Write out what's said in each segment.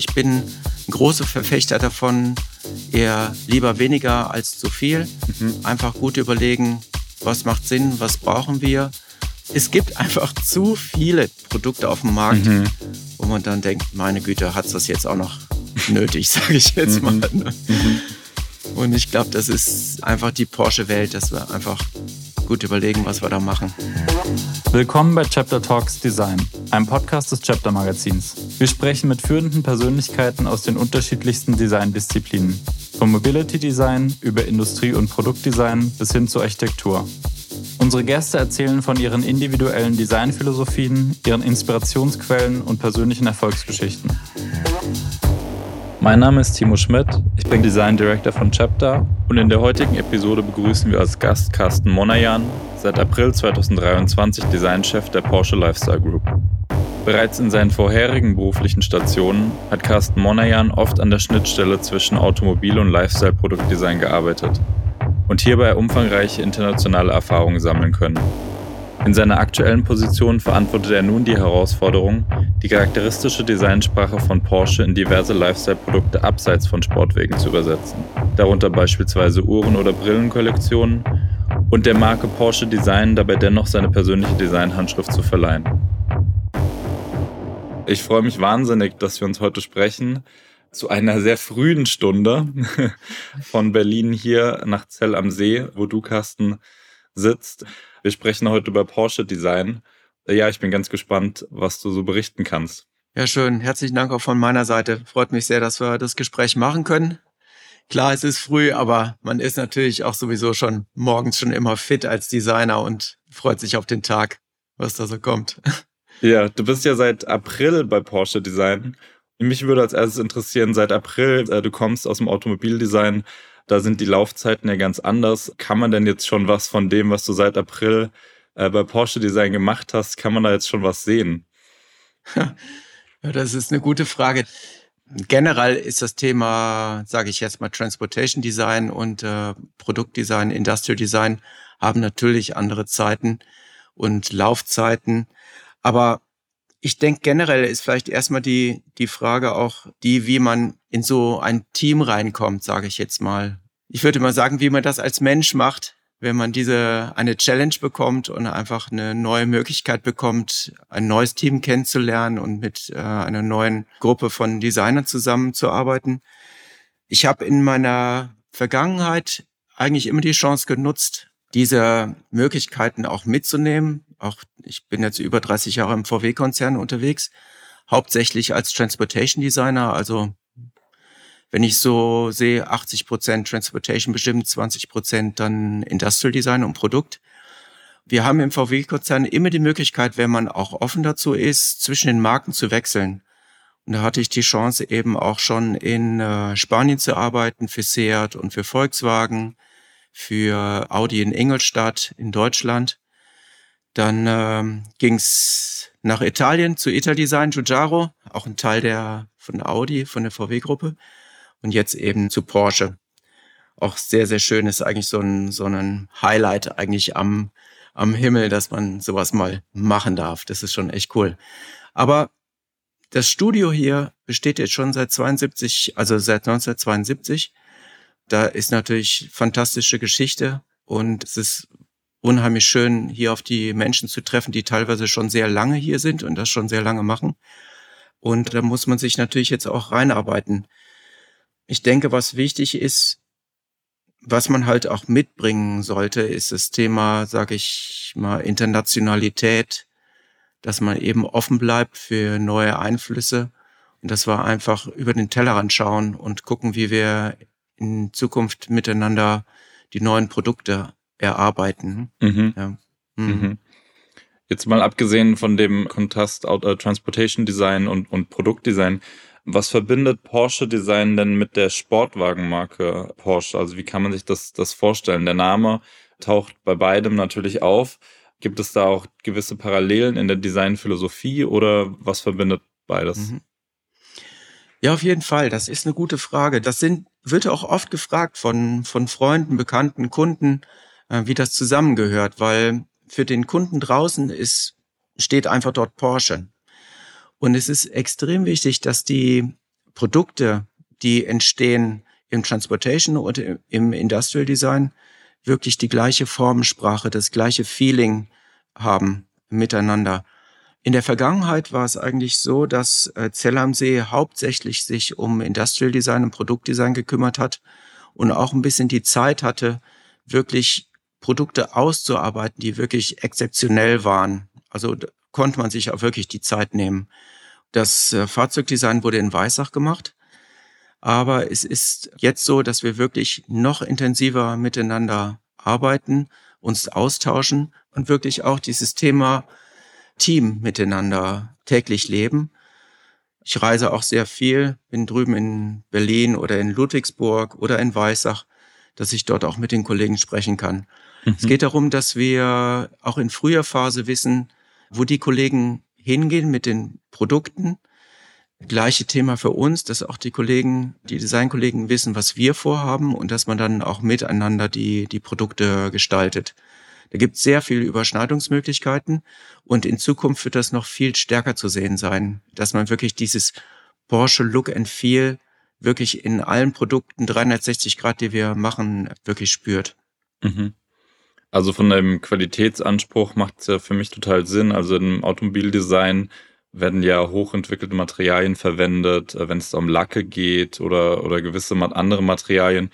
Ich bin ein großer Verfechter davon, eher lieber weniger als zu viel. Mhm. Einfach gut überlegen, was macht Sinn, was brauchen wir. Es gibt einfach zu viele Produkte auf dem Markt, mhm. wo man dann denkt, meine Güte, hat es das jetzt auch noch nötig, sage ich jetzt mhm. mal. Ne? Und ich glaube, das ist einfach die Porsche-Welt, dass wir einfach gut überlegen, was wir da machen. Willkommen bei Chapter Talks Design, einem Podcast des Chapter Magazins. Wir sprechen mit führenden Persönlichkeiten aus den unterschiedlichsten Designdisziplinen. Vom Mobility Design über Industrie- und Produktdesign bis hin zur Architektur. Unsere Gäste erzählen von ihren individuellen Designphilosophien, ihren Inspirationsquellen und persönlichen Erfolgsgeschichten. Mein Name ist Timo Schmidt, ich bin Design Director von Chapter und in der heutigen Episode begrüßen wir als Gast Carsten Monajan, seit April 2023 Designchef der Porsche Lifestyle Group. Bereits in seinen vorherigen beruflichen Stationen hat Carsten Monajan oft an der Schnittstelle zwischen Automobil- und Lifestyle-Produktdesign gearbeitet und hierbei umfangreiche internationale Erfahrungen sammeln können. In seiner aktuellen Position verantwortet er nun die Herausforderung, die charakteristische Designsprache von Porsche in diverse Lifestyle-Produkte abseits von Sportwegen zu übersetzen, darunter beispielsweise Uhren- oder Brillenkollektionen und der Marke Porsche Design dabei dennoch seine persönliche Designhandschrift zu verleihen. Ich freue mich wahnsinnig, dass wir uns heute sprechen zu einer sehr frühen Stunde von Berlin hier nach Zell am See, wo du, Carsten, sitzt. Wir sprechen heute über Porsche Design. Ja, ich bin ganz gespannt, was du so berichten kannst. Ja, schön. Herzlichen Dank auch von meiner Seite. Freut mich sehr, dass wir das Gespräch machen können. Klar, es ist früh, aber man ist natürlich auch sowieso schon morgens schon immer fit als Designer und freut sich auf den Tag, was da so kommt. Ja, du bist ja seit April bei Porsche Design. Mich würde als erstes interessieren, seit April, äh, du kommst aus dem Automobildesign, da sind die Laufzeiten ja ganz anders. Kann man denn jetzt schon was von dem, was du seit April äh, bei Porsche Design gemacht hast, kann man da jetzt schon was sehen? Ja, das ist eine gute Frage. Generell ist das Thema, sage ich jetzt mal, Transportation Design und äh, Produktdesign, Industrial Design haben natürlich andere Zeiten und Laufzeiten. Aber ich denke generell ist vielleicht erstmal die, die Frage auch die, wie man in so ein Team reinkommt, sage ich jetzt mal. Ich würde mal sagen, wie man das als Mensch macht, wenn man diese eine Challenge bekommt und einfach eine neue Möglichkeit bekommt, ein neues Team kennenzulernen und mit äh, einer neuen Gruppe von Designern zusammenzuarbeiten. Ich habe in meiner Vergangenheit eigentlich immer die Chance genutzt, diese Möglichkeiten auch mitzunehmen. Auch ich bin jetzt über 30 Jahre im VW-Konzern unterwegs, hauptsächlich als Transportation Designer. Also wenn ich so sehe, 80 Prozent Transportation bestimmt, 20 Prozent dann Industrial Design und Produkt. Wir haben im VW-Konzern immer die Möglichkeit, wenn man auch offen dazu ist, zwischen den Marken zu wechseln. Und da hatte ich die Chance eben auch schon in äh, Spanien zu arbeiten für Seat und für Volkswagen für Audi in Ingolstadt in Deutschland. Dann ähm, ging es nach Italien zu Italdesign Giugiaro, auch ein Teil der von Audi, von der VW-Gruppe. Und jetzt eben zu Porsche. Auch sehr, sehr schön ist eigentlich so ein, so ein Highlight eigentlich am, am Himmel, dass man sowas mal machen darf. Das ist schon echt cool. Aber das Studio hier besteht jetzt schon seit 72, also seit 1972 da ist natürlich fantastische Geschichte und es ist unheimlich schön, hier auf die Menschen zu treffen, die teilweise schon sehr lange hier sind und das schon sehr lange machen. Und da muss man sich natürlich jetzt auch reinarbeiten. Ich denke, was wichtig ist, was man halt auch mitbringen sollte, ist das Thema, sage ich mal, Internationalität, dass man eben offen bleibt für neue Einflüsse. Und das war einfach über den Tellerrand schauen und gucken, wie wir in Zukunft miteinander die neuen Produkte erarbeiten. Mhm. Ja. Mhm. Mhm. Jetzt mal abgesehen von dem Kontrast uh, Transportation Design und, und Produktdesign, was verbindet Porsche Design denn mit der Sportwagenmarke Porsche? Also wie kann man sich das, das vorstellen? Der Name taucht bei beidem natürlich auf. Gibt es da auch gewisse Parallelen in der Designphilosophie oder was verbindet beides? Mhm. Ja, auf jeden Fall. Das ist eine gute Frage. Das sind, wird auch oft gefragt von, von Freunden, Bekannten, Kunden, äh, wie das zusammengehört, weil für den Kunden draußen ist, steht einfach dort Porsche. Und es ist extrem wichtig, dass die Produkte, die entstehen im Transportation und im Industrial Design, wirklich die gleiche Formensprache, das gleiche Feeling haben miteinander. In der Vergangenheit war es eigentlich so, dass äh, Zell am See hauptsächlich sich um Industrial Design und Produktdesign gekümmert hat und auch ein bisschen die Zeit hatte, wirklich Produkte auszuarbeiten, die wirklich exzeptionell waren. Also konnte man sich auch wirklich die Zeit nehmen. Das äh, Fahrzeugdesign wurde in Weissach gemacht. Aber es ist jetzt so, dass wir wirklich noch intensiver miteinander arbeiten, uns austauschen und wirklich auch dieses Thema Team miteinander täglich leben. Ich reise auch sehr viel, bin drüben in Berlin oder in Ludwigsburg oder in Weissach, dass ich dort auch mit den Kollegen sprechen kann. Mhm. Es geht darum, dass wir auch in früher Phase wissen, wo die Kollegen hingehen mit den Produkten. Gleiche Thema für uns, dass auch die Kollegen, die Designkollegen wissen, was wir vorhaben und dass man dann auch miteinander die, die Produkte gestaltet. Da gibt es sehr viele Überschneidungsmöglichkeiten und in Zukunft wird das noch viel stärker zu sehen sein, dass man wirklich dieses Porsche Look and Feel wirklich in allen Produkten 360 Grad, die wir machen, wirklich spürt. Mhm. Also von dem Qualitätsanspruch macht es ja für mich total Sinn. Also im Automobildesign werden ja hochentwickelte Materialien verwendet, äh, wenn es um Lacke geht oder, oder gewisse andere Materialien,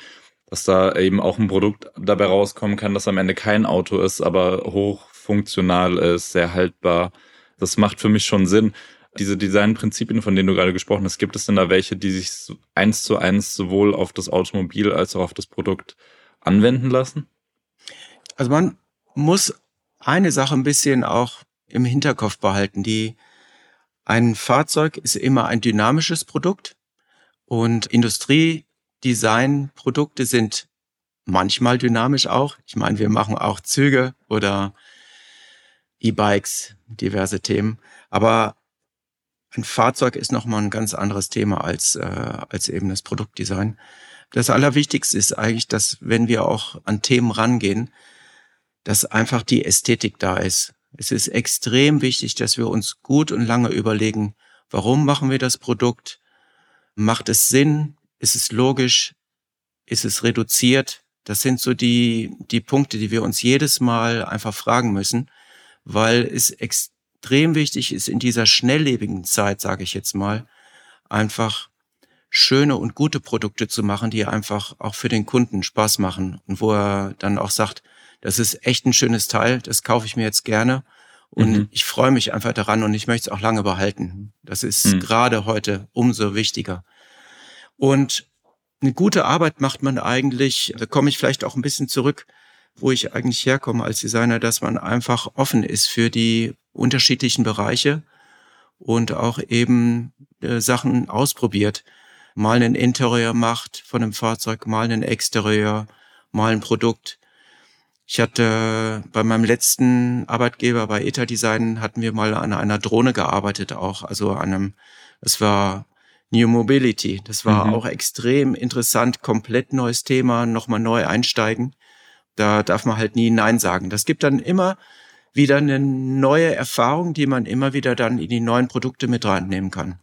dass da eben auch ein Produkt dabei rauskommen kann, das am Ende kein Auto ist, aber hochfunktional ist, sehr haltbar. Das macht für mich schon Sinn. Diese Designprinzipien, von denen du gerade gesprochen hast, gibt es denn da welche, die sich eins zu eins sowohl auf das Automobil als auch auf das Produkt anwenden lassen? Also man muss eine Sache ein bisschen auch im Hinterkopf behalten. Die, ein Fahrzeug ist immer ein dynamisches Produkt und Industriedesignprodukte sind manchmal dynamisch auch. Ich meine, wir machen auch Züge oder E-Bikes, diverse Themen. Aber ein Fahrzeug ist nochmal ein ganz anderes Thema als, äh, als eben das Produktdesign. Das Allerwichtigste ist eigentlich, dass wenn wir auch an Themen rangehen, dass einfach die Ästhetik da ist. Es ist extrem wichtig, dass wir uns gut und lange überlegen, warum machen wir das Produkt? Macht es Sinn? Ist es logisch? Ist es reduziert? Das sind so die, die Punkte, die wir uns jedes Mal einfach fragen müssen, weil es extrem wichtig ist, in dieser schnelllebigen Zeit, sage ich jetzt mal, einfach schöne und gute Produkte zu machen, die einfach auch für den Kunden Spaß machen und wo er dann auch sagt, das ist echt ein schönes Teil, das kaufe ich mir jetzt gerne. Und mhm. ich freue mich einfach daran und ich möchte es auch lange behalten. Das ist mhm. gerade heute umso wichtiger. Und eine gute Arbeit macht man eigentlich, da komme ich vielleicht auch ein bisschen zurück, wo ich eigentlich herkomme als Designer, dass man einfach offen ist für die unterschiedlichen Bereiche und auch eben äh, Sachen ausprobiert. Mal ein Interieur macht von einem Fahrzeug, mal ein Exterieur, mal ein Produkt. Ich hatte bei meinem letzten Arbeitgeber bei ETA Design hatten wir mal an einer Drohne gearbeitet auch, also an einem, es war New Mobility. Das war mhm. auch extrem interessant, komplett neues Thema, nochmal neu einsteigen. Da darf man halt nie Nein sagen. Das gibt dann immer wieder eine neue Erfahrung, die man immer wieder dann in die neuen Produkte mit reinnehmen kann.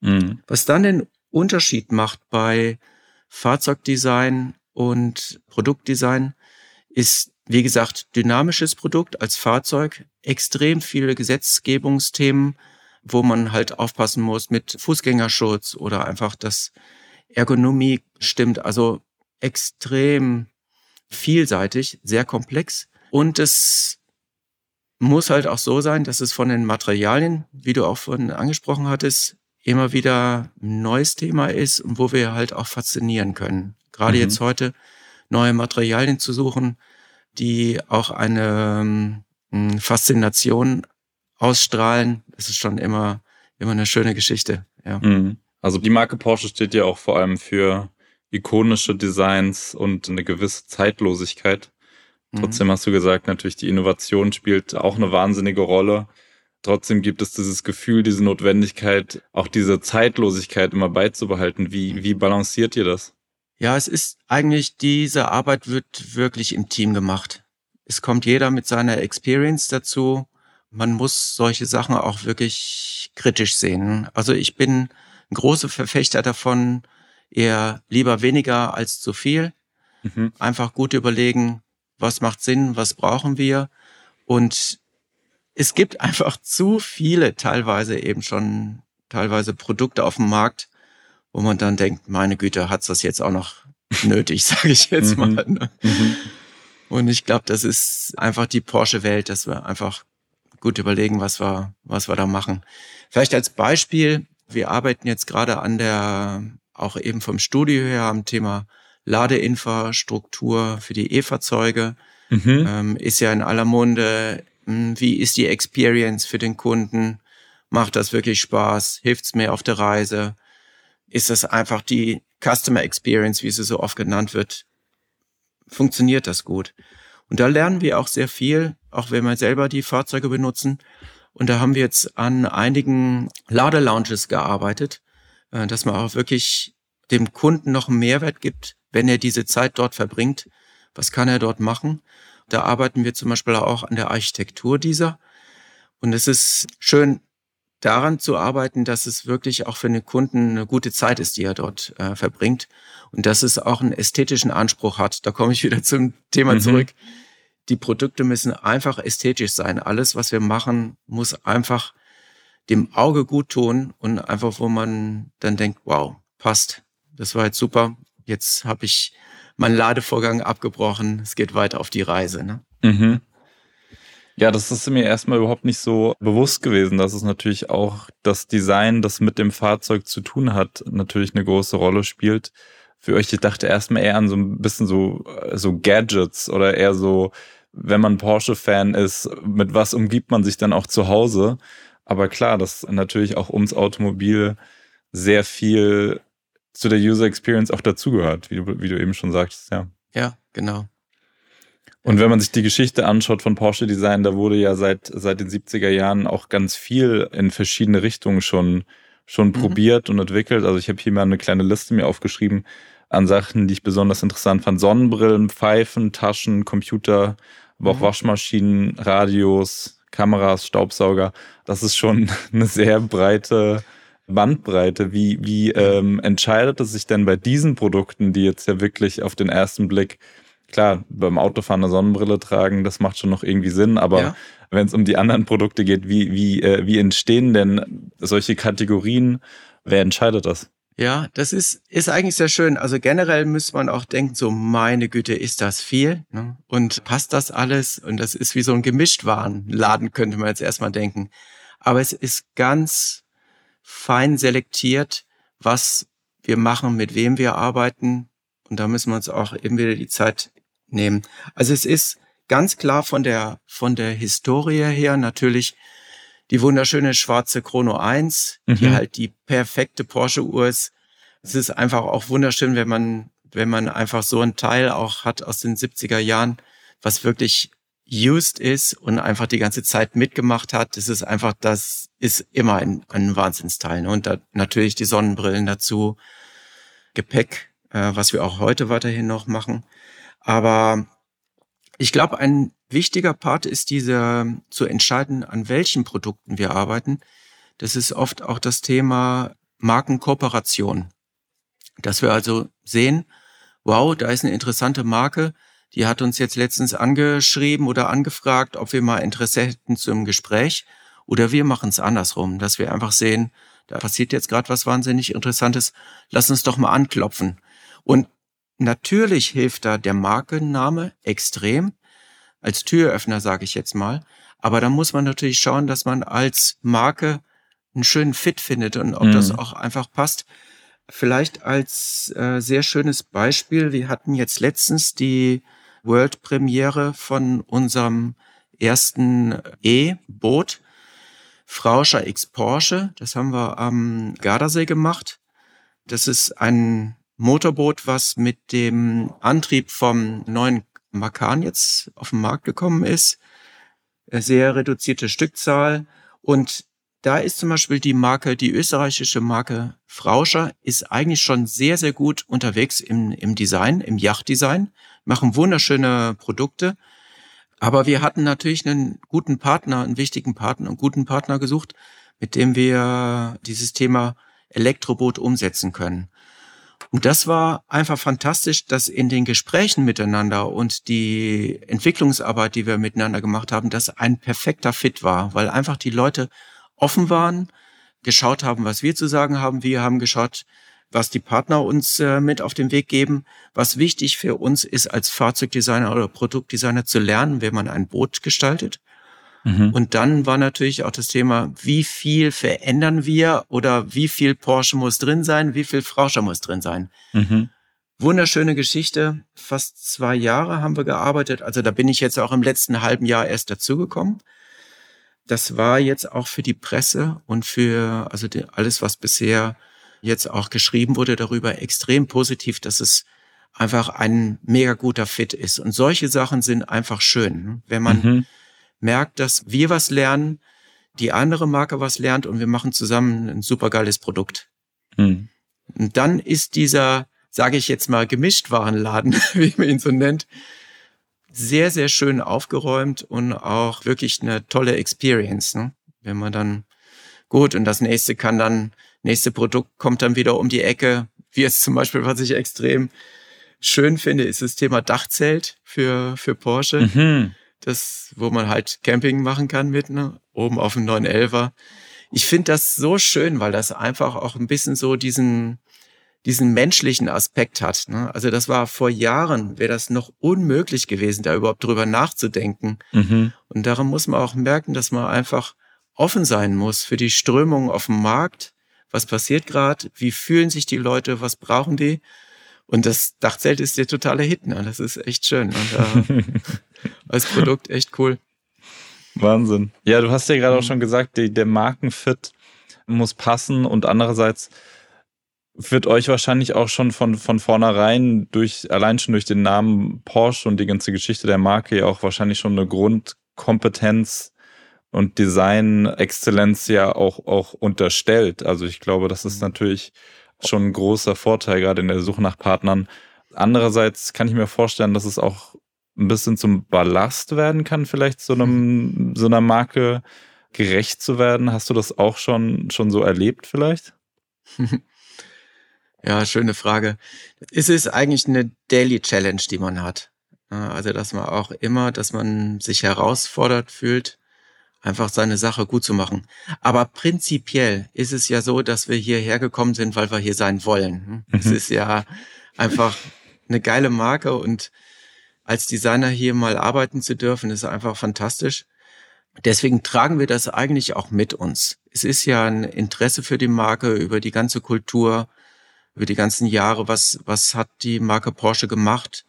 Mhm. Was dann den Unterschied macht bei Fahrzeugdesign und Produktdesign, ist wie gesagt, dynamisches Produkt als Fahrzeug, extrem viele Gesetzgebungsthemen, wo man halt aufpassen muss mit Fußgängerschutz oder einfach, dass Ergonomie stimmt. Also extrem vielseitig, sehr komplex. Und es muss halt auch so sein, dass es von den Materialien, wie du auch vorhin angesprochen hattest, immer wieder ein neues Thema ist und wo wir halt auch faszinieren können. Gerade mhm. jetzt heute neue Materialien zu suchen, die auch eine ähm, Faszination ausstrahlen. Das ist schon immer, immer eine schöne Geschichte. Ja. Mhm. Also die Marke Porsche steht ja auch vor allem für ikonische Designs und eine gewisse Zeitlosigkeit. Mhm. Trotzdem hast du gesagt, natürlich die Innovation spielt auch eine wahnsinnige Rolle. Trotzdem gibt es dieses Gefühl, diese Notwendigkeit, auch diese Zeitlosigkeit immer beizubehalten. Wie, wie balanciert ihr das? Ja, es ist eigentlich, diese Arbeit wird wirklich im Team gemacht. Es kommt jeder mit seiner Experience dazu. Man muss solche Sachen auch wirklich kritisch sehen. Also ich bin ein großer Verfechter davon, eher lieber weniger als zu viel. Mhm. Einfach gut überlegen, was macht Sinn, was brauchen wir. Und es gibt einfach zu viele teilweise eben schon, teilweise Produkte auf dem Markt, wo man dann denkt, meine Güte, hat's das jetzt auch noch nötig, sage ich jetzt mhm. mal. Ne? Mhm. Und ich glaube, das ist einfach die Porsche-Welt, dass wir einfach gut überlegen, was wir, was wir da machen. Vielleicht als Beispiel, wir arbeiten jetzt gerade an der, auch eben vom Studio her am Thema Ladeinfrastruktur für die E-Fahrzeuge. Mhm. Ähm, ist ja in aller Munde. Hm, wie ist die Experience für den Kunden? Macht das wirklich Spaß? Hilft's mir auf der Reise? Ist das einfach die Customer Experience, wie sie so oft genannt wird? Funktioniert das gut? Und da lernen wir auch sehr viel, auch wenn wir selber die Fahrzeuge benutzen. Und da haben wir jetzt an einigen Ladelounges gearbeitet, äh, dass man auch wirklich dem Kunden noch einen Mehrwert gibt, wenn er diese Zeit dort verbringt. Was kann er dort machen? Da arbeiten wir zum Beispiel auch an der Architektur dieser. Und es ist schön, daran zu arbeiten, dass es wirklich auch für den Kunden eine gute Zeit ist, die er dort äh, verbringt und dass es auch einen ästhetischen Anspruch hat. Da komme ich wieder zum Thema mhm. zurück. Die Produkte müssen einfach ästhetisch sein. Alles, was wir machen, muss einfach dem Auge gut tun und einfach, wo man dann denkt, wow, passt. Das war jetzt super. Jetzt habe ich meinen Ladevorgang abgebrochen. Es geht weiter auf die Reise. Ne? Mhm. Ja, das ist mir erstmal überhaupt nicht so bewusst gewesen, dass es natürlich auch das Design, das mit dem Fahrzeug zu tun hat, natürlich eine große Rolle spielt. Für euch, ich dachte erstmal eher an so ein bisschen so, so Gadgets oder eher so, wenn man Porsche-Fan ist, mit was umgibt man sich dann auch zu Hause? Aber klar, dass natürlich auch ums Automobil sehr viel zu der User Experience auch dazugehört, wie du, wie du eben schon sagtest, ja. Ja, genau. Und wenn man sich die Geschichte anschaut von Porsche Design, da wurde ja seit, seit den 70er Jahren auch ganz viel in verschiedene Richtungen schon, schon mhm. probiert und entwickelt. Also ich habe hier mal eine kleine Liste mir aufgeschrieben an Sachen, die ich besonders interessant fand. Sonnenbrillen, Pfeifen, Taschen, Computer, aber auch mhm. Waschmaschinen, Radios, Kameras, Staubsauger. Das ist schon eine sehr breite Bandbreite. Wie, wie ähm, entscheidet es sich denn bei diesen Produkten, die jetzt ja wirklich auf den ersten Blick klar, beim Autofahren eine Sonnenbrille tragen, das macht schon noch irgendwie Sinn, aber ja. wenn es um die anderen Produkte geht, wie, wie, äh, wie entstehen denn solche Kategorien? Wer entscheidet das? Ja, das ist, ist eigentlich sehr schön. Also generell muss man auch denken, so meine Güte, ist das viel? Ne? Und passt das alles? Und das ist wie so ein Gemischtwarenladen, könnte man jetzt erstmal denken. Aber es ist ganz fein selektiert, was wir machen, mit wem wir arbeiten. Und da müssen wir uns auch eben wieder die Zeit nehmen. Also es ist ganz klar von der, von der Historie her natürlich die wunderschöne schwarze Chrono 1, mhm. die halt die perfekte Porsche-Uhr ist. Es ist einfach auch wunderschön, wenn man, wenn man einfach so ein Teil auch hat aus den 70er Jahren, was wirklich used ist und einfach die ganze Zeit mitgemacht hat. Das ist einfach, das ist immer ein, ein Wahnsinnsteil. Ne? Und da natürlich die Sonnenbrillen dazu, Gepäck, äh, was wir auch heute weiterhin noch machen. Aber ich glaube, ein wichtiger Part ist diese zu entscheiden, an welchen Produkten wir arbeiten. Das ist oft auch das Thema Markenkooperation. Dass wir also sehen, wow, da ist eine interessante Marke, die hat uns jetzt letztens angeschrieben oder angefragt, ob wir mal Interesse hätten zum Gespräch. Oder wir machen es andersrum, dass wir einfach sehen, da passiert jetzt gerade was wahnsinnig Interessantes, lass uns doch mal anklopfen. Und Natürlich hilft da der Markenname extrem, als Türöffner sage ich jetzt mal. Aber da muss man natürlich schauen, dass man als Marke einen schönen Fit findet und ob mhm. das auch einfach passt. Vielleicht als äh, sehr schönes Beispiel, wir hatten jetzt letztens die World Premiere von unserem ersten E-Boot, Frauscher X Porsche. Das haben wir am Gardasee gemacht. Das ist ein Motorboot, was mit dem Antrieb vom neuen Macan jetzt auf den Markt gekommen ist. Sehr reduzierte Stückzahl. Und da ist zum Beispiel die Marke, die österreichische Marke Frauscher, ist eigentlich schon sehr, sehr gut unterwegs im, im Design, im Yachtdesign, machen wunderschöne Produkte. Aber wir hatten natürlich einen guten Partner, einen wichtigen Partner, einen guten Partner gesucht, mit dem wir dieses Thema Elektroboot umsetzen können. Und das war einfach fantastisch, dass in den Gesprächen miteinander und die Entwicklungsarbeit, die wir miteinander gemacht haben, das ein perfekter Fit war, weil einfach die Leute offen waren, geschaut haben, was wir zu sagen haben. Wir haben geschaut, was die Partner uns äh, mit auf den Weg geben. Was wichtig für uns ist, als Fahrzeugdesigner oder Produktdesigner zu lernen, wenn man ein Boot gestaltet. Mhm. Und dann war natürlich auch das Thema, wie viel verändern wir oder wie viel Porsche muss drin sein, wie viel Frauscher muss drin sein. Mhm. Wunderschöne Geschichte. Fast zwei Jahre haben wir gearbeitet. Also da bin ich jetzt auch im letzten halben Jahr erst dazugekommen. Das war jetzt auch für die Presse und für also die, alles, was bisher jetzt auch geschrieben wurde darüber, extrem positiv, dass es einfach ein mega guter Fit ist. Und solche Sachen sind einfach schön, ne? wenn man mhm. Merkt, dass wir was lernen, die andere Marke was lernt und wir machen zusammen ein supergeiles Produkt. Mhm. Und dann ist dieser, sage ich jetzt mal, Gemischtwarenladen, wie man ihn so nennt, sehr, sehr schön aufgeräumt und auch wirklich eine tolle Experience. Ne? Wenn man dann gut und das nächste kann dann nächste Produkt kommt dann wieder um die Ecke. Wie jetzt zum Beispiel, was ich extrem schön finde, ist das Thema Dachzelt für, für Porsche. Mhm. Das, wo man halt Camping machen kann mit, ne? oben auf dem 911er. Ich finde das so schön, weil das einfach auch ein bisschen so diesen, diesen menschlichen Aspekt hat. Ne? Also das war vor Jahren, wäre das noch unmöglich gewesen, da überhaupt drüber nachzudenken. Mhm. Und daran muss man auch merken, dass man einfach offen sein muss für die Strömungen auf dem Markt, was passiert gerade, wie fühlen sich die Leute, was brauchen die. Und das Dachzelt ist der totale Hit. Ne? Das ist echt schön. Und äh, als Produkt echt cool. Wahnsinn. Ja, du hast ja gerade auch schon gesagt, die, der Markenfit muss passen und andererseits wird euch wahrscheinlich auch schon von, von vornherein durch, allein schon durch den Namen Porsche und die ganze Geschichte der Marke ja auch wahrscheinlich schon eine Grundkompetenz und Design-Exzellenz ja auch, auch unterstellt. Also ich glaube, das ist mhm. natürlich schon ein großer Vorteil, gerade in der Suche nach Partnern. Andererseits kann ich mir vorstellen, dass es auch ein bisschen zum Ballast werden kann, vielleicht so einem, so einer Marke gerecht zu werden. Hast du das auch schon, schon so erlebt vielleicht? Ja, schöne Frage. Es ist eigentlich eine Daily Challenge, die man hat. Also, dass man auch immer, dass man sich herausfordert fühlt, einfach seine Sache gut zu machen. Aber prinzipiell ist es ja so, dass wir hierher gekommen sind, weil wir hier sein wollen. Mhm. Es ist ja einfach eine geile Marke und als Designer hier mal arbeiten zu dürfen, ist einfach fantastisch. Deswegen tragen wir das eigentlich auch mit uns. Es ist ja ein Interesse für die Marke über die ganze Kultur, über die ganzen Jahre. Was, was hat die Marke Porsche gemacht?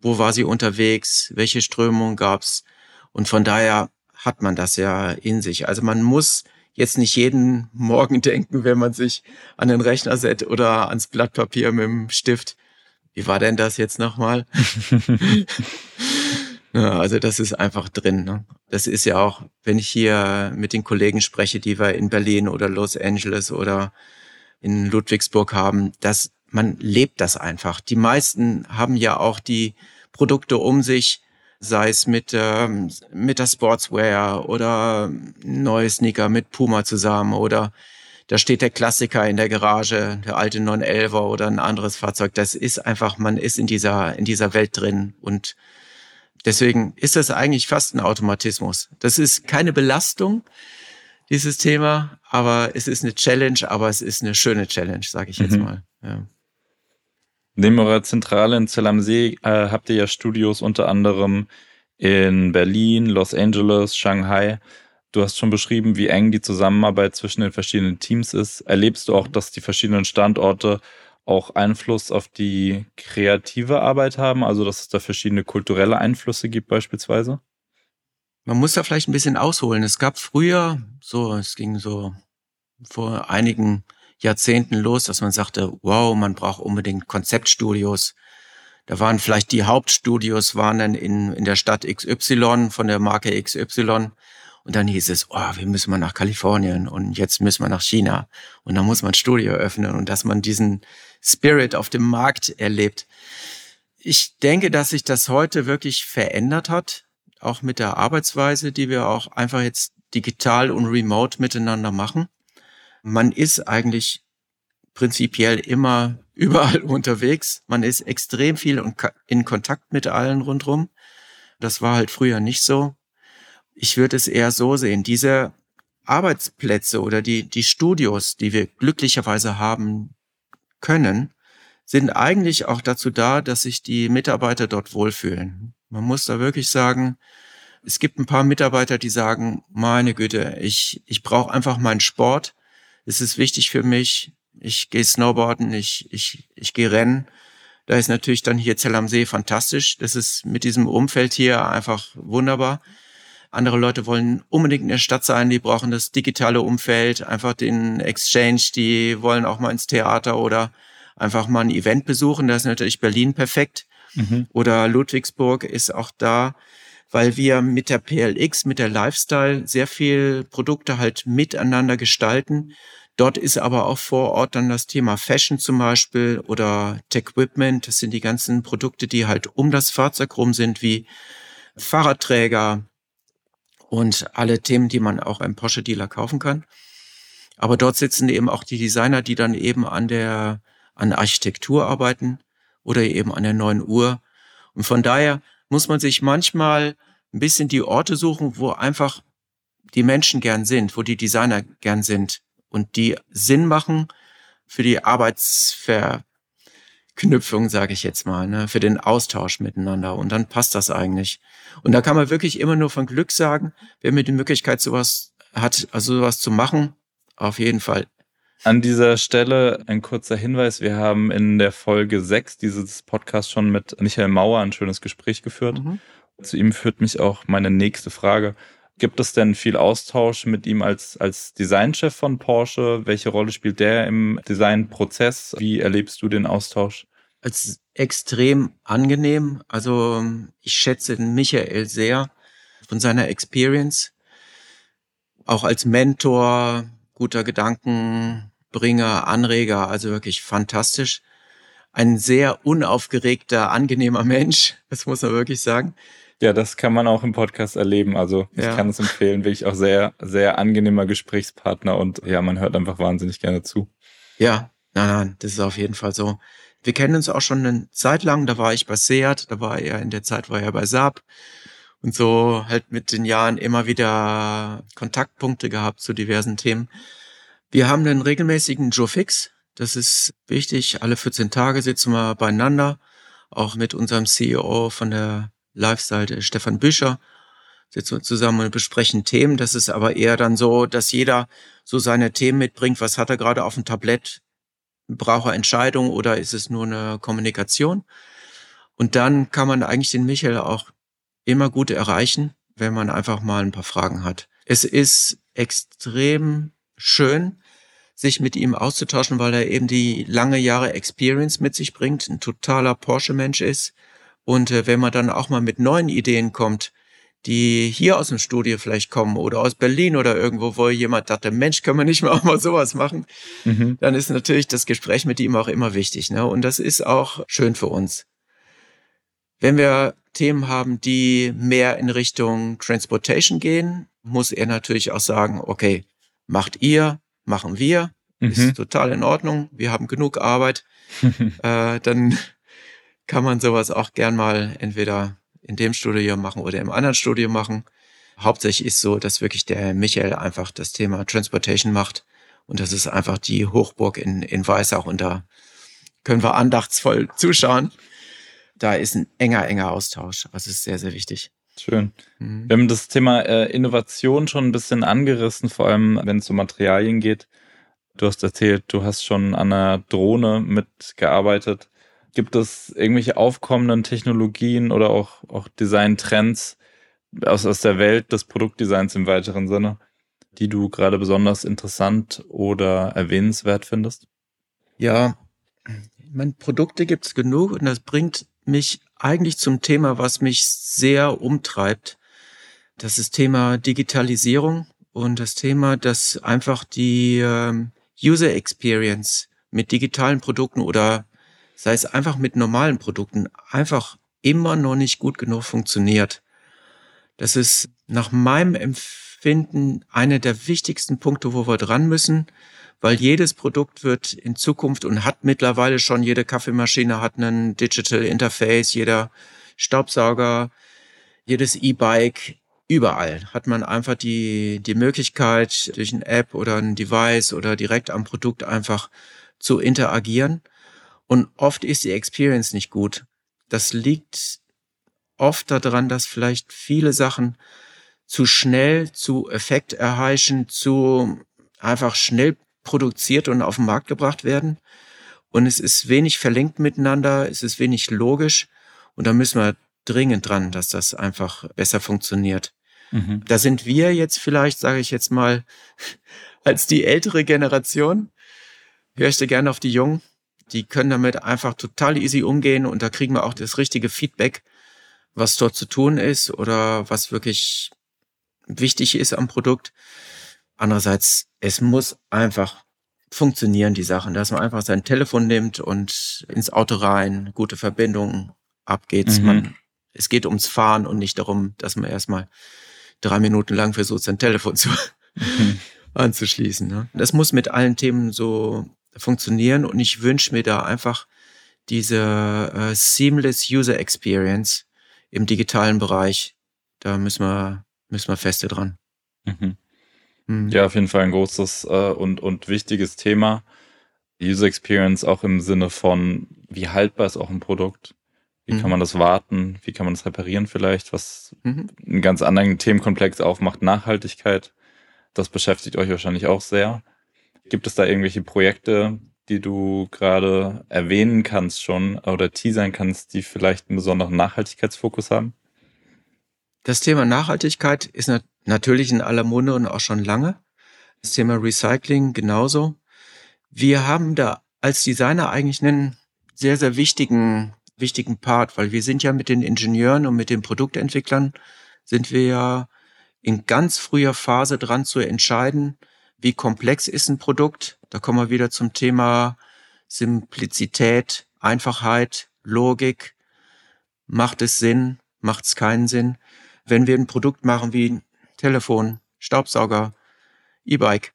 Wo war sie unterwegs? Welche Strömungen gab's? Und von daher hat man das ja in sich. Also man muss jetzt nicht jeden Morgen denken, wenn man sich an den Rechner setzt oder ans Blatt Papier mit dem Stift. Wie war denn das jetzt nochmal? ja, also das ist einfach drin. Ne? Das ist ja auch, wenn ich hier mit den Kollegen spreche, die wir in Berlin oder Los Angeles oder in Ludwigsburg haben, dass man lebt das einfach. Die meisten haben ja auch die Produkte um sich, sei es mit, ähm, mit der Sportswear oder neue Sneaker mit Puma zusammen oder da steht der Klassiker in der Garage, der alte 911er oder ein anderes Fahrzeug. Das ist einfach, man ist in dieser, in dieser Welt drin und deswegen ist das eigentlich fast ein Automatismus. Das ist keine Belastung, dieses Thema, aber es ist eine Challenge, aber es ist eine schöne Challenge, sage ich jetzt mhm. mal. Ja. Neben eurer Zentrale in Zell am See äh, habt ihr ja Studios unter anderem in Berlin, Los Angeles, Shanghai. Du hast schon beschrieben, wie eng die Zusammenarbeit zwischen den verschiedenen Teams ist. Erlebst du auch, dass die verschiedenen Standorte auch Einfluss auf die kreative Arbeit haben? Also, dass es da verschiedene kulturelle Einflüsse gibt beispielsweise? Man muss da vielleicht ein bisschen ausholen. Es gab früher, so, es ging so vor einigen Jahrzehnten los, dass man sagte, wow, man braucht unbedingt Konzeptstudios. Da waren vielleicht die Hauptstudios waren dann in, in der Stadt XY von der Marke XY. Und dann hieß es, oh, wir müssen mal nach Kalifornien und jetzt müssen wir nach China. Und dann muss man ein Studio öffnen und dass man diesen Spirit auf dem Markt erlebt. Ich denke, dass sich das heute wirklich verändert hat, auch mit der Arbeitsweise, die wir auch einfach jetzt digital und remote miteinander machen man ist eigentlich prinzipiell immer überall unterwegs. Man ist extrem viel in Kontakt mit allen rundrum. Das war halt früher nicht so. Ich würde es eher so sehen. Diese Arbeitsplätze oder die, die Studios, die wir glücklicherweise haben können, sind eigentlich auch dazu da, dass sich die Mitarbeiter dort wohlfühlen. Man muss da wirklich sagen, es gibt ein paar Mitarbeiter, die sagen, meine Güte, ich, ich brauche einfach meinen Sport. Es ist wichtig für mich. Ich gehe Snowboarden, ich, ich, ich gehe rennen. Da ist natürlich dann hier Zell am See fantastisch. Das ist mit diesem Umfeld hier einfach wunderbar. Andere Leute wollen unbedingt in der Stadt sein, die brauchen das digitale Umfeld, einfach den Exchange, die wollen auch mal ins Theater oder einfach mal ein Event besuchen. Da ist natürlich Berlin perfekt. Mhm. Oder Ludwigsburg ist auch da, weil wir mit der PLX, mit der Lifestyle sehr viel Produkte halt miteinander gestalten. Dort ist aber auch vor Ort dann das Thema Fashion zum Beispiel oder Tech-Equipment. Das sind die ganzen Produkte, die halt um das Fahrzeug rum sind, wie Fahrradträger und alle Themen, die man auch beim Porsche-Dealer kaufen kann. Aber dort sitzen eben auch die Designer, die dann eben an der, an Architektur arbeiten oder eben an der neuen Uhr. Und von daher muss man sich manchmal ein bisschen die Orte suchen, wo einfach die Menschen gern sind, wo die Designer gern sind und die Sinn machen für die Arbeitsverknüpfung, sage ich jetzt mal, ne, für den Austausch miteinander. Und dann passt das eigentlich. Und da kann man wirklich immer nur von Glück sagen, wer mir die Möglichkeit sowas hat, also sowas zu machen, auf jeden Fall. An dieser Stelle ein kurzer Hinweis. Wir haben in der Folge 6 dieses Podcast schon mit Michael Mauer ein schönes Gespräch geführt. Mhm. Zu ihm führt mich auch meine nächste Frage. Gibt es denn viel Austausch mit ihm als, als Designchef von Porsche? Welche Rolle spielt der im Designprozess? Wie erlebst du den Austausch? Als extrem angenehm. Also ich schätze Michael sehr von seiner Experience. Auch als Mentor, guter Gedankenbringer, Anreger, also wirklich fantastisch. Ein sehr unaufgeregter, angenehmer Mensch, das muss man wirklich sagen. Ja, das kann man auch im Podcast erleben. Also ich ja. kann es empfehlen, wirklich auch sehr, sehr angenehmer Gesprächspartner und ja, man hört einfach wahnsinnig gerne zu. Ja, nein, nein, das ist auf jeden Fall so. Wir kennen uns auch schon eine Zeit lang, da war ich bei Seat, da war er in der Zeit war er bei Saab und so halt mit den Jahren immer wieder Kontaktpunkte gehabt zu diversen Themen. Wir haben einen regelmäßigen Joe Fix, das ist wichtig. Alle 14 Tage sitzen wir beieinander, auch mit unserem CEO von der Lifestyle, der Stefan Büscher, sitzen wir zusammen und besprechen Themen. Das ist aber eher dann so, dass jeder so seine Themen mitbringt. Was hat er gerade auf dem Tablett? Braucht er Entscheidungen oder ist es nur eine Kommunikation? Und dann kann man eigentlich den Michael auch immer gut erreichen, wenn man einfach mal ein paar Fragen hat. Es ist extrem schön, sich mit ihm auszutauschen, weil er eben die lange Jahre Experience mit sich bringt, ein totaler Porsche-Mensch ist, und äh, wenn man dann auch mal mit neuen Ideen kommt, die hier aus dem Studio vielleicht kommen oder aus Berlin oder irgendwo, wo jemand dachte, Mensch, können wir nicht mal auch mal sowas machen, mhm. dann ist natürlich das Gespräch mit ihm auch immer wichtig. Ne? Und das ist auch schön für uns. Wenn wir Themen haben, die mehr in Richtung Transportation gehen, muss er natürlich auch sagen, okay, macht ihr, machen wir, mhm. ist total in Ordnung, wir haben genug Arbeit, äh, dann kann man sowas auch gern mal entweder in dem Studio machen oder im anderen Studio machen. Hauptsächlich ist so, dass wirklich der Michael einfach das Thema Transportation macht. Und das ist einfach die Hochburg in, in Weißach. Und da können wir andachtsvoll zuschauen. Da ist ein enger, enger Austausch. Das ist sehr, sehr wichtig. Schön. Mhm. Wir haben das Thema äh, Innovation schon ein bisschen angerissen, vor allem wenn es um Materialien geht. Du hast erzählt, du hast schon an einer Drohne mitgearbeitet. Gibt es irgendwelche aufkommenden Technologien oder auch, auch Design-Trends aus, aus der Welt des Produktdesigns im weiteren Sinne, die du gerade besonders interessant oder erwähnenswert findest? Ja, ich meine, Produkte gibt es genug und das bringt mich eigentlich zum Thema, was mich sehr umtreibt. Das ist Thema Digitalisierung und das Thema, dass einfach die ähm, User Experience mit digitalen Produkten oder sei es einfach mit normalen Produkten, einfach immer noch nicht gut genug funktioniert. Das ist nach meinem Empfinden einer der wichtigsten Punkte, wo wir dran müssen, weil jedes Produkt wird in Zukunft und hat mittlerweile schon, jede Kaffeemaschine hat einen Digital Interface, jeder Staubsauger, jedes E-Bike, überall hat man einfach die, die Möglichkeit, durch eine App oder ein Device oder direkt am Produkt einfach zu interagieren. Und oft ist die Experience nicht gut. Das liegt oft daran, dass vielleicht viele Sachen zu schnell, zu Effekt erheischen, zu einfach schnell produziert und auf den Markt gebracht werden. Und es ist wenig verlinkt miteinander, es ist wenig logisch. Und da müssen wir dringend dran, dass das einfach besser funktioniert. Mhm. Da sind wir jetzt vielleicht, sage ich jetzt mal, als die ältere Generation, höre ich dir gerne auf die Jungen, die können damit einfach total easy umgehen und da kriegen wir auch das richtige Feedback, was dort zu tun ist oder was wirklich wichtig ist am Produkt. Andererseits, es muss einfach funktionieren, die Sachen, dass man einfach sein Telefon nimmt und ins Auto rein, gute Verbindung, ab geht's. Mhm. Man, es geht ums Fahren und nicht darum, dass man erstmal drei Minuten lang versucht, sein Telefon zu mhm. anzuschließen. Ne? Das muss mit allen Themen so funktionieren und ich wünsche mir da einfach diese äh, seamless User Experience im digitalen Bereich. Da müssen wir, müssen wir feste dran. Mhm. Mhm. Ja, auf jeden Fall ein großes äh, und, und wichtiges Thema. User Experience auch im Sinne von, wie haltbar ist auch ein Produkt? Wie mhm. kann man das warten? Wie kann man das reparieren vielleicht? Was mhm. einen ganz anderen Themenkomplex aufmacht, Nachhaltigkeit. Das beschäftigt euch wahrscheinlich auch sehr. Gibt es da irgendwelche Projekte, die du gerade erwähnen kannst schon oder teasern kannst, die vielleicht einen besonderen Nachhaltigkeitsfokus haben? Das Thema Nachhaltigkeit ist natürlich in aller Munde und auch schon lange. Das Thema Recycling genauso. Wir haben da als Designer eigentlich einen sehr, sehr wichtigen, wichtigen Part, weil wir sind ja mit den Ingenieuren und mit den Produktentwicklern sind wir ja in ganz früher Phase dran zu entscheiden, wie komplex ist ein Produkt. Da kommen wir wieder zum Thema Simplizität, Einfachheit, Logik. Macht es Sinn? Macht es keinen Sinn? Wenn wir ein Produkt machen wie Telefon, Staubsauger, E-Bike,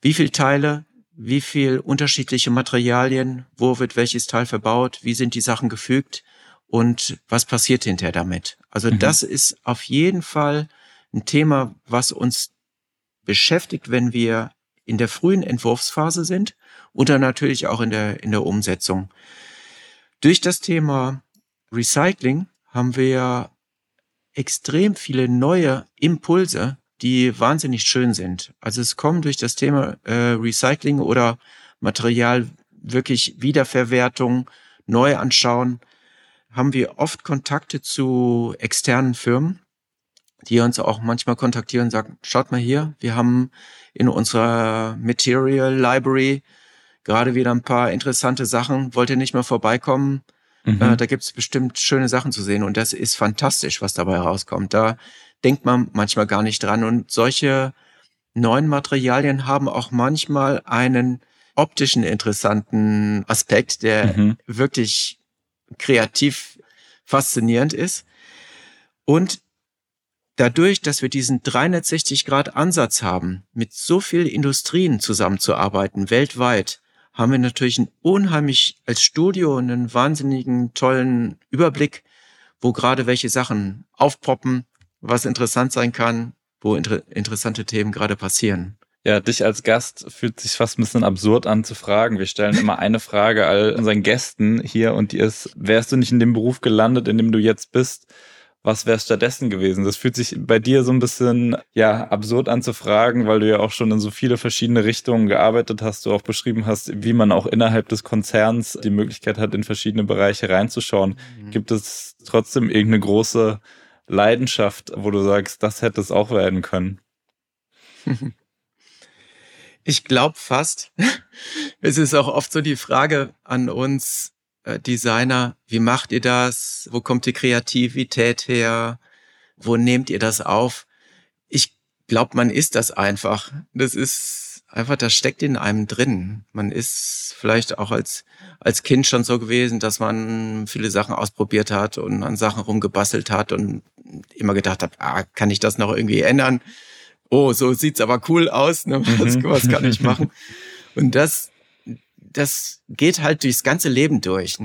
wie viel Teile, wie viel unterschiedliche Materialien, wo wird welches Teil verbaut, wie sind die Sachen gefügt und was passiert hinterher damit? Also mhm. das ist auf jeden Fall ein Thema, was uns beschäftigt, wenn wir in der frühen Entwurfsphase sind und dann natürlich auch in der, in der Umsetzung. Durch das Thema Recycling haben wir extrem viele neue Impulse, die wahnsinnig schön sind. Also es kommen durch das Thema äh, Recycling oder Material wirklich Wiederverwertung, neu anschauen, haben wir oft Kontakte zu externen Firmen, die uns auch manchmal kontaktieren und sagen, schaut mal hier, wir haben in unserer Material Library gerade wieder ein paar interessante Sachen, wollt ihr nicht mehr vorbeikommen? Mhm. Äh, da gibt's bestimmt schöne Sachen zu sehen und das ist fantastisch, was dabei rauskommt. Da denkt man manchmal gar nicht dran und solche neuen Materialien haben auch manchmal einen optischen interessanten Aspekt, der mhm. wirklich kreativ faszinierend ist. Und dadurch, dass wir diesen 360 Grad Ansatz haben, mit so vielen Industrien zusammenzuarbeiten, weltweit, haben wir natürlich ein unheimlich als Studio einen wahnsinnigen tollen Überblick, wo gerade welche Sachen aufpoppen, was interessant sein kann, wo inter interessante Themen gerade passieren. Ja, dich als Gast fühlt sich fast ein bisschen absurd an zu fragen. Wir stellen immer eine Frage all unseren Gästen hier und die ist, wärst du nicht in dem Beruf gelandet, in dem du jetzt bist, was wäre stattdessen gewesen? Das fühlt sich bei dir so ein bisschen ja absurd an zu fragen, weil du ja auch schon in so viele verschiedene Richtungen gearbeitet hast, du auch beschrieben hast, wie man auch innerhalb des Konzerns die Möglichkeit hat, in verschiedene Bereiche reinzuschauen. Mhm. Gibt es trotzdem irgendeine große Leidenschaft, wo du sagst, das hätte es auch werden können? Ich glaube fast. Es ist auch oft so die Frage an uns, Designer, wie macht ihr das? Wo kommt die Kreativität her? Wo nehmt ihr das auf? Ich glaube, man ist das einfach. Das ist einfach, das steckt in einem drin. Man ist vielleicht auch als, als Kind schon so gewesen, dass man viele Sachen ausprobiert hat und an Sachen rumgebastelt hat und immer gedacht hat, ah, kann ich das noch irgendwie ändern? Oh, so sieht's aber cool aus. Ne? Was, mhm. was kann ich machen? Und das, das geht halt durchs ganze Leben durch.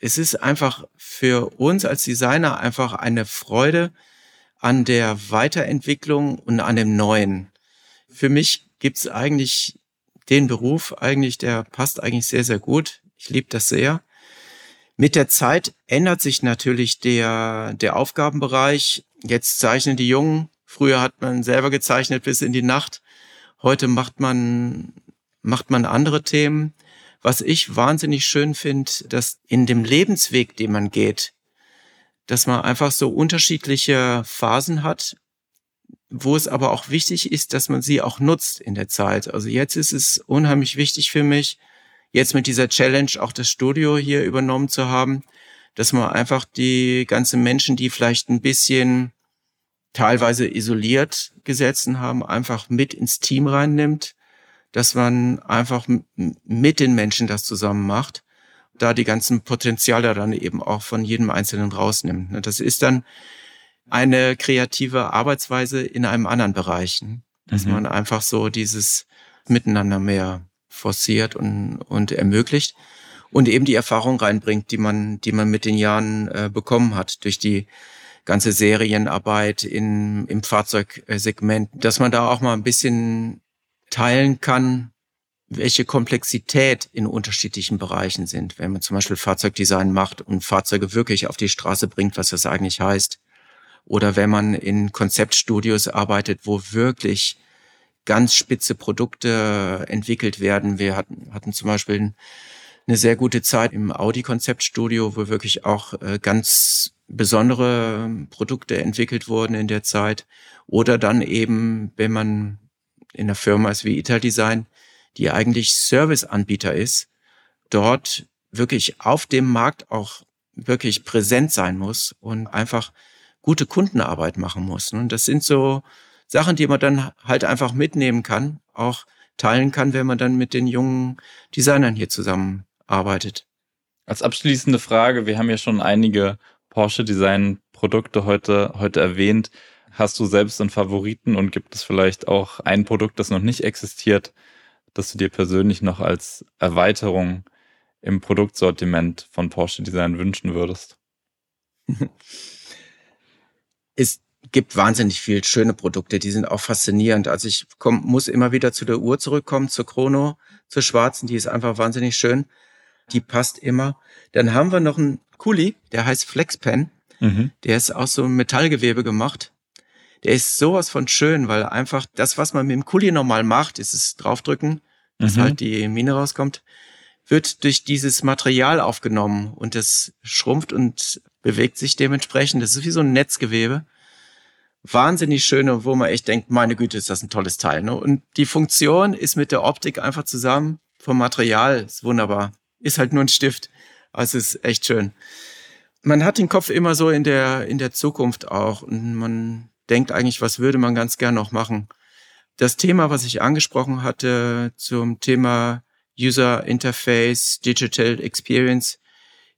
Es ist einfach für uns als Designer einfach eine Freude an der Weiterentwicklung und an dem Neuen. Für mich gibt's eigentlich den Beruf eigentlich, der passt eigentlich sehr, sehr gut. Ich liebe das sehr. Mit der Zeit ändert sich natürlich der, der Aufgabenbereich. Jetzt zeichnen die Jungen. Früher hat man selber gezeichnet bis in die Nacht. Heute macht man, macht man andere Themen. Was ich wahnsinnig schön finde, dass in dem Lebensweg, den man geht, dass man einfach so unterschiedliche Phasen hat, wo es aber auch wichtig ist, dass man sie auch nutzt in der Zeit. Also jetzt ist es unheimlich wichtig für mich, jetzt mit dieser Challenge auch das Studio hier übernommen zu haben, dass man einfach die ganzen Menschen, die vielleicht ein bisschen teilweise isoliert gesetzen haben, einfach mit ins Team reinnimmt, dass man einfach mit den Menschen das zusammen macht, da die ganzen Potenziale dann eben auch von jedem Einzelnen rausnimmt. Ne, das ist dann eine kreative Arbeitsweise in einem anderen Bereich, ne, dass mhm. man einfach so dieses Miteinander mehr forciert und, und ermöglicht und eben die Erfahrung reinbringt, die man, die man mit den Jahren äh, bekommen hat durch die ganze Serienarbeit in, im Fahrzeugsegment, dass man da auch mal ein bisschen teilen kann, welche Komplexität in unterschiedlichen Bereichen sind. Wenn man zum Beispiel Fahrzeugdesign macht und Fahrzeuge wirklich auf die Straße bringt, was das eigentlich heißt. Oder wenn man in Konzeptstudios arbeitet, wo wirklich ganz spitze Produkte entwickelt werden. Wir hatten, hatten zum Beispiel eine sehr gute Zeit im Audi-Konzeptstudio, wo wirklich auch äh, ganz besondere Produkte entwickelt wurden in der Zeit. Oder dann eben, wenn man in einer Firma ist wie Italdesign, die eigentlich Serviceanbieter ist, dort wirklich auf dem Markt auch wirklich präsent sein muss und einfach gute Kundenarbeit machen muss. Und das sind so Sachen, die man dann halt einfach mitnehmen kann, auch teilen kann, wenn man dann mit den jungen Designern hier zusammenarbeitet. Als abschließende Frage, wir haben ja schon einige Porsche Design Produkte heute, heute erwähnt. Hast du selbst einen Favoriten und gibt es vielleicht auch ein Produkt, das noch nicht existiert, das du dir persönlich noch als Erweiterung im Produktsortiment von Porsche Design wünschen würdest? Ist gibt wahnsinnig viel schöne Produkte, die sind auch faszinierend. Also ich komm, muss immer wieder zu der Uhr zurückkommen, zur Chrono, zur schwarzen, die ist einfach wahnsinnig schön. Die passt immer. Dann haben wir noch einen Kuli, der heißt Flexpen. Mhm. Der ist aus so Metallgewebe gemacht. Der ist sowas von schön, weil einfach das, was man mit dem Kuli normal macht, ist es draufdrücken, dass mhm. halt die Mine rauskommt, wird durch dieses Material aufgenommen und das schrumpft und bewegt sich dementsprechend. Das ist wie so ein Netzgewebe wahnsinnig schöne, wo man echt denkt, meine Güte, ist das ein tolles Teil. Ne? Und die Funktion ist mit der Optik einfach zusammen. Vom Material ist wunderbar. Ist halt nur ein Stift. Also ist echt schön. Man hat den Kopf immer so in der, in der Zukunft auch. Und man denkt eigentlich, was würde man ganz gern noch machen. Das Thema, was ich angesprochen hatte zum Thema User Interface, Digital Experience,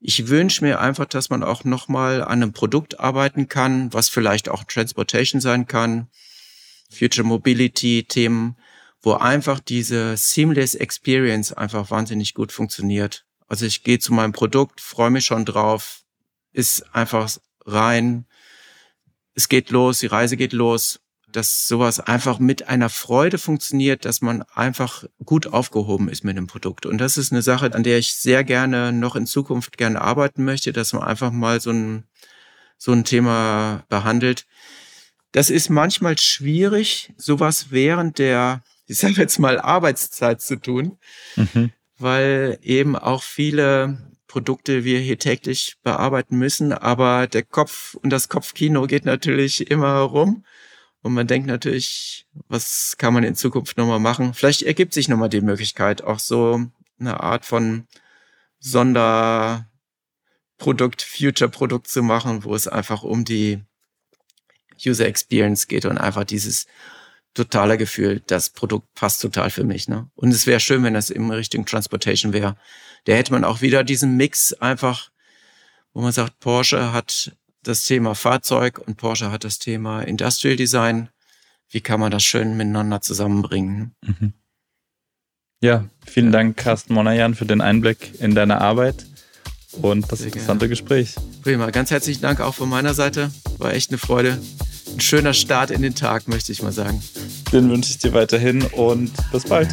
ich wünsche mir einfach, dass man auch nochmal an einem Produkt arbeiten kann, was vielleicht auch Transportation sein kann, Future Mobility Themen, wo einfach diese Seamless Experience einfach wahnsinnig gut funktioniert. Also ich gehe zu meinem Produkt, freue mich schon drauf, ist einfach rein, es geht los, die Reise geht los dass sowas einfach mit einer Freude funktioniert, dass man einfach gut aufgehoben ist mit dem Produkt. Und das ist eine Sache, an der ich sehr gerne noch in Zukunft gerne arbeiten möchte, dass man einfach mal so ein, so ein Thema behandelt. Das ist manchmal schwierig, sowas während der, ich sage jetzt mal, Arbeitszeit zu tun, mhm. weil eben auch viele Produkte wir hier täglich bearbeiten müssen, aber der Kopf und das Kopfkino geht natürlich immer rum. Und man denkt natürlich, was kann man in Zukunft nochmal machen? Vielleicht ergibt sich nochmal die Möglichkeit, auch so eine Art von Sonderprodukt, Future-Produkt zu machen, wo es einfach um die User Experience geht und einfach dieses totale Gefühl, das Produkt passt total für mich. Ne? Und es wäre schön, wenn das im Richtung Transportation wäre. Da hätte man auch wieder diesen Mix einfach, wo man sagt, Porsche hat das Thema Fahrzeug und Porsche hat das Thema Industrial Design. Wie kann man das schön miteinander zusammenbringen? Mhm. Ja, vielen. Dank, Carsten Monajan, für den Einblick in deine Arbeit und das Sehr interessante gerne. Gespräch. Prima, ganz herzlichen Dank auch von meiner Seite. War echt eine Freude. Ein schöner Start in den Tag, möchte ich mal sagen. Den wünsche ich dir weiterhin und bis bald.